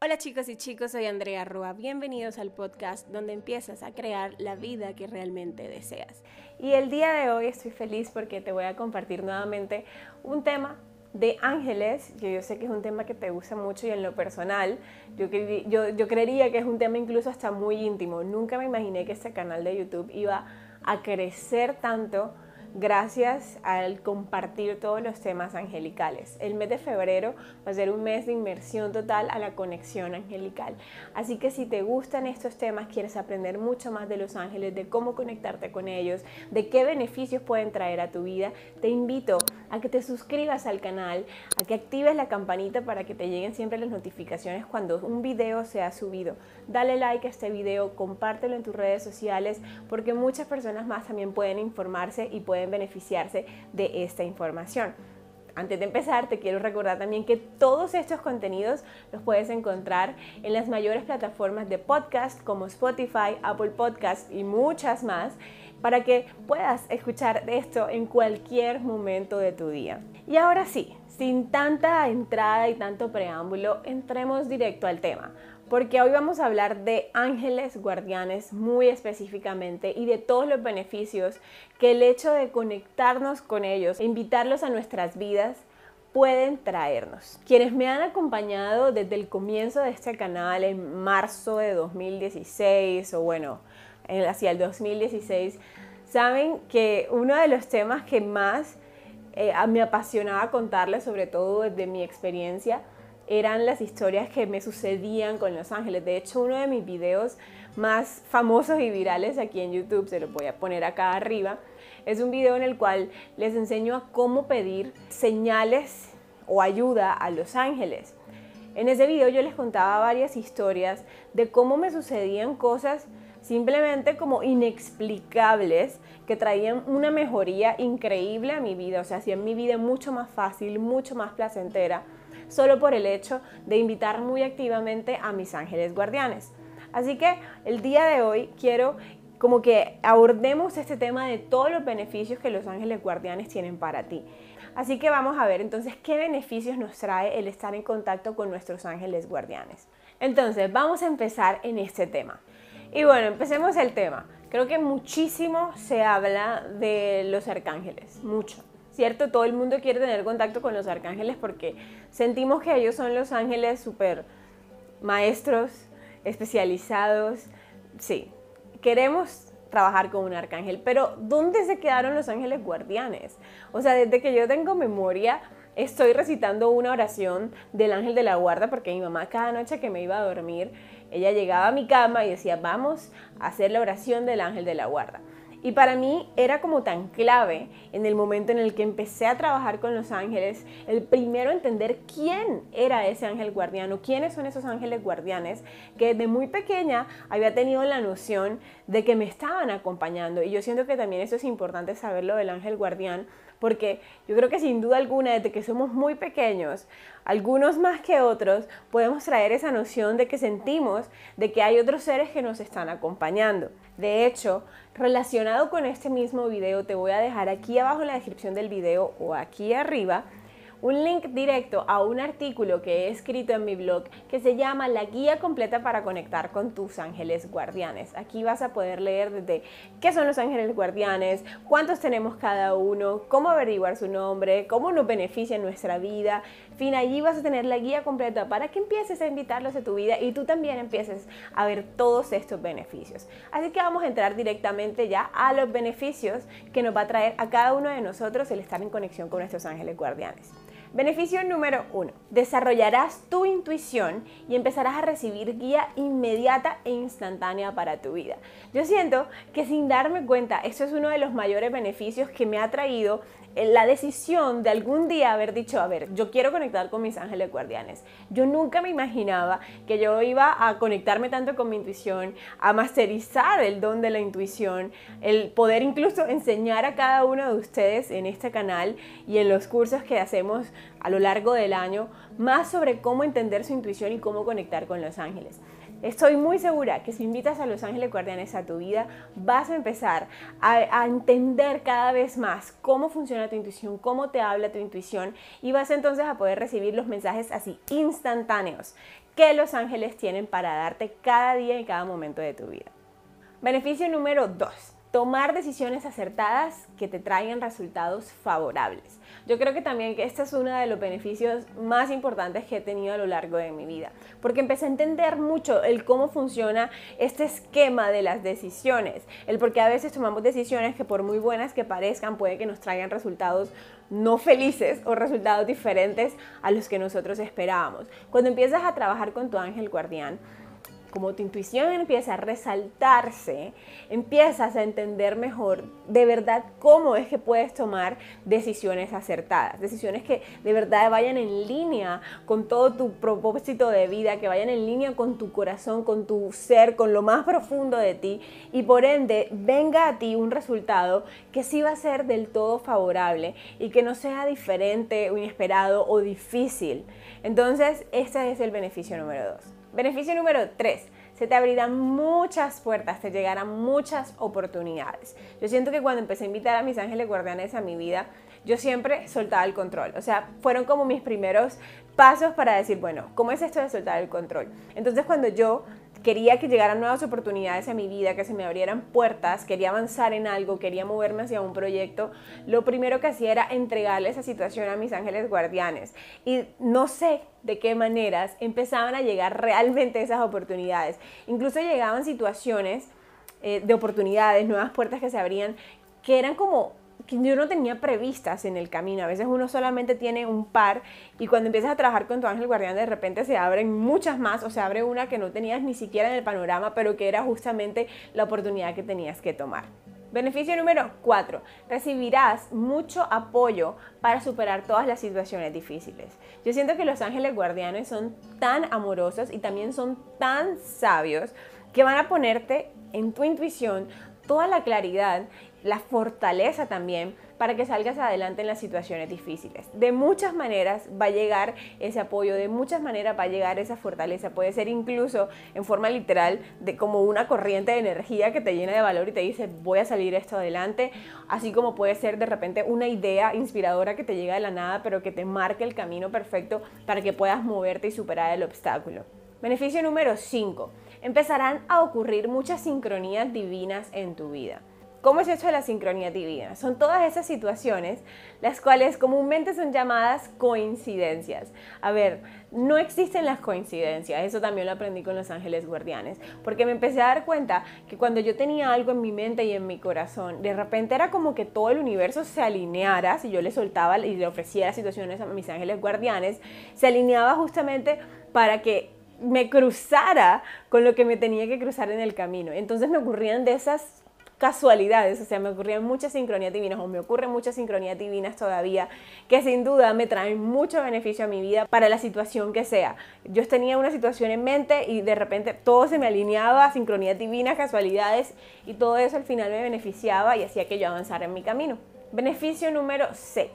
Hola chicos y chicos, soy Andrea Rua. Bienvenidos al podcast donde empiezas a crear la vida que realmente deseas. Y el día de hoy estoy feliz porque te voy a compartir nuevamente un tema de ángeles, que yo sé que es un tema que te gusta mucho y en lo personal, yo, yo, yo creería que es un tema incluso hasta muy íntimo. Nunca me imaginé que este canal de YouTube iba a crecer tanto gracias al compartir todos los temas angelicales. El mes de febrero va a ser un mes de inmersión total a la conexión angelical. Así que si te gustan estos temas, quieres aprender mucho más de los ángeles, de cómo conectarte con ellos, de qué beneficios pueden traer a tu vida, te invito que te suscribas al canal, a que actives la campanita para que te lleguen siempre las notificaciones cuando un video sea subido. Dale like a este video, compártelo en tus redes sociales porque muchas personas más también pueden informarse y pueden beneficiarse de esta información. Antes de empezar, te quiero recordar también que todos estos contenidos los puedes encontrar en las mayores plataformas de podcast como Spotify, Apple Podcast y muchas más para que puedas escuchar esto en cualquier momento de tu día. Y ahora sí, sin tanta entrada y tanto preámbulo, entremos directo al tema porque hoy vamos a hablar de ángeles guardianes muy específicamente y de todos los beneficios que el hecho de conectarnos con ellos e invitarlos a nuestras vidas pueden traernos. Quienes me han acompañado desde el comienzo de este canal en marzo de 2016 o bueno, hacia el 2016, saben que uno de los temas que más eh, me apasionaba contarles, sobre todo desde mi experiencia, eran las historias que me sucedían con los ángeles. De hecho, uno de mis videos más famosos y virales aquí en YouTube, se lo voy a poner acá arriba, es un video en el cual les enseño a cómo pedir señales o ayuda a los ángeles. En ese video yo les contaba varias historias de cómo me sucedían cosas simplemente como inexplicables que traían una mejoría increíble a mi vida, o sea, hacían mi vida mucho más fácil, mucho más placentera solo por el hecho de invitar muy activamente a mis ángeles guardianes. Así que el día de hoy quiero como que abordemos este tema de todos los beneficios que los ángeles guardianes tienen para ti. Así que vamos a ver entonces qué beneficios nos trae el estar en contacto con nuestros ángeles guardianes. Entonces, vamos a empezar en este tema. Y bueno, empecemos el tema. Creo que muchísimo se habla de los arcángeles, mucho. ¿cierto? Todo el mundo quiere tener contacto con los arcángeles porque sentimos que ellos son los ángeles súper maestros, especializados. Sí, queremos trabajar con un arcángel, pero ¿dónde se quedaron los ángeles guardianes? O sea, desde que yo tengo memoria, estoy recitando una oración del ángel de la guarda porque mi mamá cada noche que me iba a dormir, ella llegaba a mi cama y decía, vamos a hacer la oración del ángel de la guarda. Y para mí era como tan clave en el momento en el que empecé a trabajar con los ángeles, el primero entender quién era ese ángel guardiano, quiénes son esos ángeles guardianes, que desde muy pequeña había tenido la noción de que me estaban acompañando. Y yo siento que también eso es importante saberlo del ángel guardián, porque yo creo que sin duda alguna, desde que somos muy pequeños, algunos más que otros, podemos traer esa noción de que sentimos de que hay otros seres que nos están acompañando. De hecho, relacionado con este mismo video, te voy a dejar aquí abajo en la descripción del video o aquí arriba un link directo a un artículo que he escrito en mi blog que se llama La guía completa para conectar con tus ángeles guardianes. Aquí vas a poder leer desde qué son los ángeles guardianes, cuántos tenemos cada uno, cómo averiguar su nombre, cómo nos beneficia en nuestra vida. En fin, allí vas a tener la guía completa para que empieces a invitarlos a tu vida y tú también empieces a ver todos estos beneficios. Así que vamos a entrar directamente ya a los beneficios que nos va a traer a cada uno de nosotros el estar en conexión con nuestros ángeles guardianes. Beneficio número uno, desarrollarás tu intuición y empezarás a recibir guía inmediata e instantánea para tu vida. Yo siento que sin darme cuenta, eso es uno de los mayores beneficios que me ha traído la decisión de algún día haber dicho, a ver, yo quiero conectar con mis ángeles guardianes. Yo nunca me imaginaba que yo iba a conectarme tanto con mi intuición, a masterizar el don de la intuición, el poder incluso enseñar a cada uno de ustedes en este canal y en los cursos que hacemos a lo largo del año más sobre cómo entender su intuición y cómo conectar con los ángeles. Estoy muy segura que si invitas a los ángeles guardianes a tu vida, vas a empezar a, entender cada vez más cómo funciona tu intuición, cómo te habla tu intuición y vas entonces a poder recibir los mensajes así instantáneos que los ángeles tienen para darte cada día y cada momento de tu vida. Beneficio número 2 tomar decisiones acertadas que te traigan resultados favorables. Yo creo que también que este es uno de los beneficios más importantes que he tenido a lo largo de mi vida, porque empecé a entender mucho el cómo funciona este esquema de las decisiones, el por qué a veces tomamos decisiones que por muy buenas que parezcan puede que nos traigan resultados no felices o resultados diferentes a los que nosotros esperábamos. Cuando empiezas a trabajar con tu ángel guardián, como tu intuición empieza a resaltarse, empiezas a entender mejor de verdad cómo es que puedes tomar decisiones acertadas, decisiones que de verdad vayan en línea con todo tu propósito de vida, que vayan en línea con tu corazón, con tu ser, con lo más profundo de ti y por ende venga a ti un resultado que sí va a ser del todo favorable y que no sea diferente o inesperado o difícil. Entonces, este es el beneficio número dos. Beneficio número 3. Se te abrirán muchas puertas, te llegarán muchas oportunidades. Yo siento que cuando empecé a invitar a mis ángeles guardianes a mi vida, yo siempre soltaba el control. O sea, fueron como mis primeros pasos para decir, bueno, ¿cómo es esto de soltar el control? Entonces cuando yo quería que llegaran nuevas oportunidades a mi vida, que se me abrieran puertas, quería avanzar en algo, quería moverme hacia un proyecto, lo primero que hacía era entregarle esa situación a mis ángeles guardianes. Y no sé de qué maneras empezaban a llegar realmente esas oportunidades. Incluso llegaban situaciones eh, de oportunidades, nuevas puertas que se abrían, que eran como que yo no tenía previstas en el camino. A veces uno solamente tiene un par y cuando empiezas a trabajar con tu ángel guardián de repente se abren muchas más o se abre una que no tenías ni siquiera en el panorama, pero que era justamente la oportunidad que tenías que tomar. Beneficio número 4. Recibirás mucho apoyo para superar todas las situaciones difíciles. Yo siento que los ángeles guardianes son tan amorosos y también son tan sabios que van a ponerte en tu intuición toda la claridad la fortaleza también para que salgas adelante en las situaciones difíciles. De muchas maneras va a llegar ese apoyo, de muchas maneras va a llegar esa fortaleza. Puede ser incluso en forma literal de como una corriente de energía que te llena de valor y te dice voy a salir esto adelante, así como puede ser de repente una idea inspiradora que te llega de la nada pero que te marque el camino perfecto para que puedas moverte y superar el obstáculo. Beneficio número 5. Empezarán a ocurrir muchas sincronías divinas en tu vida. ¿Cómo es esto de la sincronía divina? Son todas esas situaciones las cuales comúnmente son llamadas coincidencias. A ver, no existen las coincidencias, eso también lo aprendí con los ángeles guardianes, porque me empecé a dar cuenta que cuando yo tenía algo en mi mente y en mi corazón, de repente era como que todo el universo se alineara, si yo le soltaba y le ofrecía situaciones a mis ángeles guardianes, se alineaba justamente para que me cruzara con lo que me tenía que cruzar en el camino. Entonces me ocurrían de esas casualidades, o sea, me ocurrían muchas sincronías divinas o me ocurren muchas sincronías divinas todavía que sin duda me traen mucho beneficio a mi vida para la situación que sea. Yo tenía una situación en mente y de repente todo se me alineaba, sincronías divinas, casualidades y todo eso al final me beneficiaba y hacía que yo avanzara en mi camino. Beneficio número 6.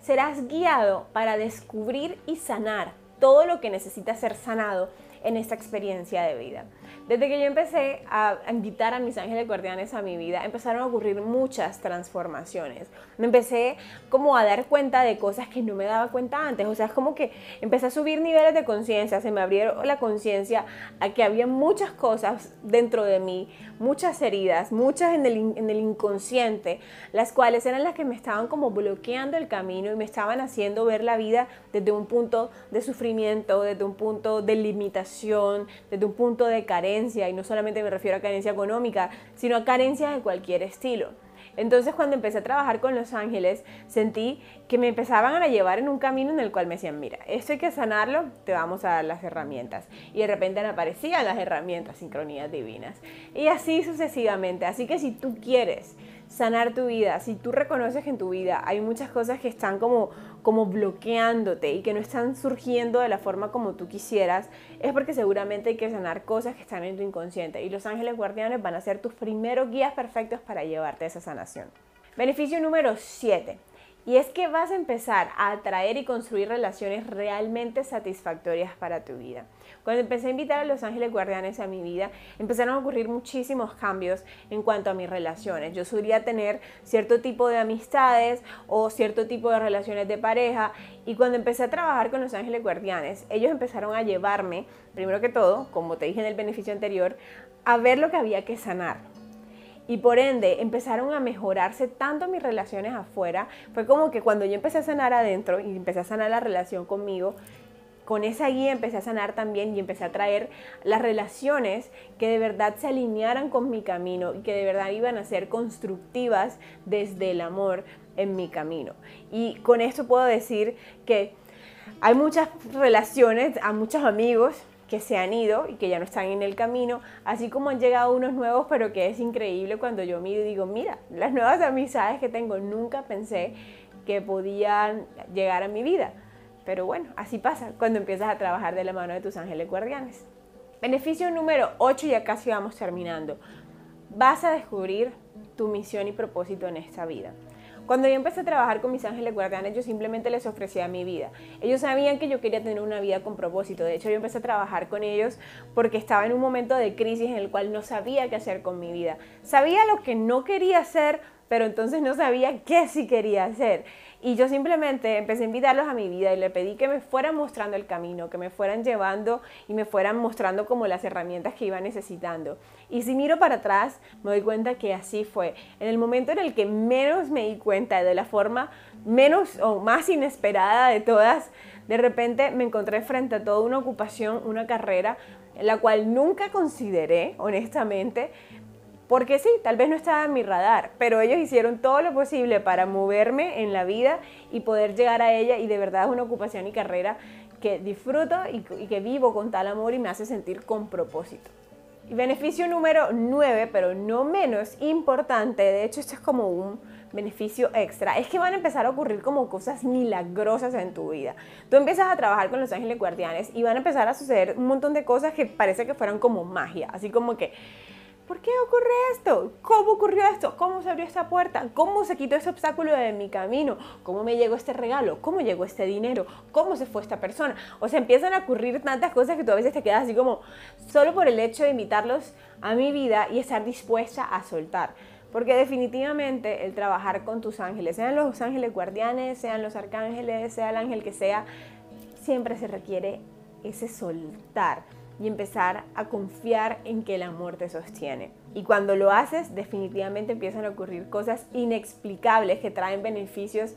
Serás guiado para descubrir y sanar todo lo que necesita ser sanado en esta experiencia de vida. Desde que yo empecé a invitar a mis ángeles guardianes a mi vida, empezaron a ocurrir muchas transformaciones. Me empecé como a dar cuenta de cosas que no me daba cuenta antes. O sea, es como que empecé a subir niveles de conciencia, se me abrieron la conciencia a que había muchas cosas dentro de mí, muchas heridas, muchas en el, en el inconsciente, las cuales eran las que me estaban como bloqueando el camino y me estaban haciendo ver la vida desde un punto de sufrimiento, desde un punto de limitación, desde un punto de carencia y no solamente me refiero a carencia económica, sino a carencia de cualquier estilo. Entonces cuando empecé a trabajar con los ángeles, sentí que me empezaban a llevar en un camino en el cual me decían, mira, esto hay que sanarlo, te vamos a dar las herramientas. Y de repente aparecían las herramientas, sincronías divinas. Y así sucesivamente. Así que si tú quieres sanar tu vida, si tú reconoces que en tu vida hay muchas cosas que están como, como bloqueándote y que no están surgiendo de la forma como tú quisieras, es porque seguramente hay que sanar cosas que están en tu inconsciente y los ángeles guardianes van a ser tus primeros guías perfectos para llevarte a esa sanación. Beneficio número 7 Y es que vas a empezar a atraer y construir relaciones realmente satisfactorias para tu vida. Cuando empecé a invitar a los ángeles guardianes a mi vida, empezaron a ocurrir muchísimos cambios en cuanto a mis relaciones. Yo solía tener cierto tipo de amistades o cierto tipo de relaciones de pareja y cuando empecé a trabajar con los ángeles guardianes, ellos empezaron a llevarme, primero que todo, como te dije en el beneficio anterior, a ver lo que había que sanar. Y por ende empezaron a mejorarse tanto mis relaciones afuera. Fue como que cuando yo empecé a sanar adentro y empecé a sanar la relación conmigo, con esa guía empecé a sanar también y empecé a traer las relaciones que de verdad se alinearan con mi camino y que de verdad iban a ser constructivas desde el amor en mi camino. Y con esto puedo decir que hay muchas relaciones, a muchos amigos que se han ido y que ya no están en el camino, así como han llegado unos nuevos, pero que es increíble cuando yo miro y digo, mira, las nuevas amistades que tengo nunca pensé que podían llegar a mi vida. Pero bueno, así pasa cuando empiezas a trabajar de la mano de tus ángeles guardianes. Beneficio número 8, ya casi vamos terminando. Vas a descubrir tu misión y propósito en esta vida. Cuando yo empecé a trabajar con mis ángeles guardianes, yo simplemente les ofrecía mi vida. Ellos sabían que yo quería tener una vida con propósito. De hecho, yo empecé a trabajar con ellos porque estaba en un momento de crisis en el cual no sabía qué hacer con mi vida. Sabía lo que no quería hacer, pero entonces no sabía qué sí quería hacer. Y yo simplemente empecé a invitarlos a mi vida y le pedí que me fueran mostrando el camino, que me fueran llevando y me fueran mostrando como las herramientas que iba necesitando. Y si miro para atrás, me doy cuenta que así fue. En el momento en el que menos me di cuenta, de la forma menos o más inesperada de todas, de repente me encontré frente a toda una ocupación, una carrera, la cual nunca consideré, honestamente, porque sí, tal vez no estaba en mi radar, pero ellos hicieron todo lo posible para moverme en la vida y poder llegar a ella y de verdad es una ocupación y carrera que disfruto y, que vivo con tal amor y me hace sentir con propósito. Y beneficio número 9, pero no menos importante, de hecho esto es como un beneficio extra, es que van a empezar a ocurrir como cosas milagrosas en tu vida. Tú empiezas a trabajar con los ángeles guardianes y van a empezar a suceder un montón de cosas que parece que fueran como magia, así como que ¿Por qué ocurre esto? ¿Cómo ocurrió esto? ¿Cómo se abrió esta puerta? ¿Cómo se quitó ese obstáculo de mi camino? ¿Cómo me llegó este regalo? ¿Cómo llegó este dinero? ¿Cómo se fue esta persona? O sea, empiezan a ocurrir tantas cosas que tú a veces te quedas así como solo por el hecho de invitarlos a mi vida y estar dispuesta a soltar. Porque definitivamente el trabajar con tus ángeles, sean los ángeles guardianes, sean los arcángeles, sea el ángel que sea, siempre se requiere ese soltar y empezar a confiar en que el amor te sostiene. Y cuando lo haces, definitivamente empiezan a ocurrir cosas inexplicables que traen beneficios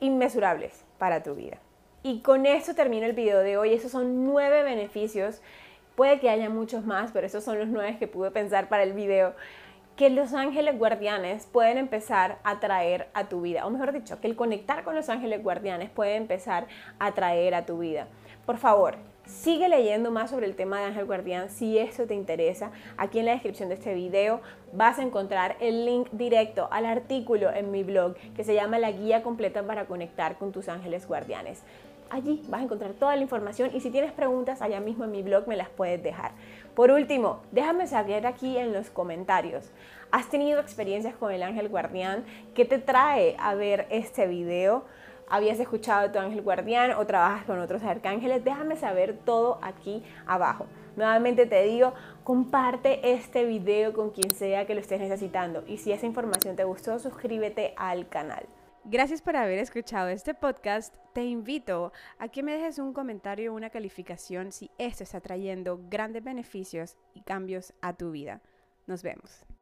inmesurables para tu vida. Y con esto termino el video de hoy. Esos son nueve beneficios. Puede que haya muchos más, pero esos son los nueve que pude pensar para el video que los ángeles guardianes pueden empezar a traer a tu vida, o mejor dicho, que el conectar con los ángeles guardianes puede empezar a traer a tu vida. Por favor, Sigue leyendo más sobre el tema de Ángel Guardián si esto te interesa. Aquí en la descripción de este video vas a encontrar el link directo al artículo en mi blog que se llama La Guía Completa para Conectar con tus Ángeles Guardianes. Allí vas a encontrar toda la información y si tienes preguntas allá mismo en mi blog me las puedes dejar. Por último, déjame saber aquí en los comentarios. ¿Has tenido experiencias con el ángel guardián? ¿Qué te trae a ver este video? Habías escuchado de tu ángel guardián o trabajas con otros arcángeles, déjame saber todo aquí abajo. Nuevamente te digo, comparte este video con quien sea que lo estés necesitando y si esa información te gustó, suscríbete al canal. Gracias por haber escuchado este podcast. Te invito a que me dejes un comentario o una calificación si esto está trayendo grandes beneficios y cambios a tu vida. Nos vemos.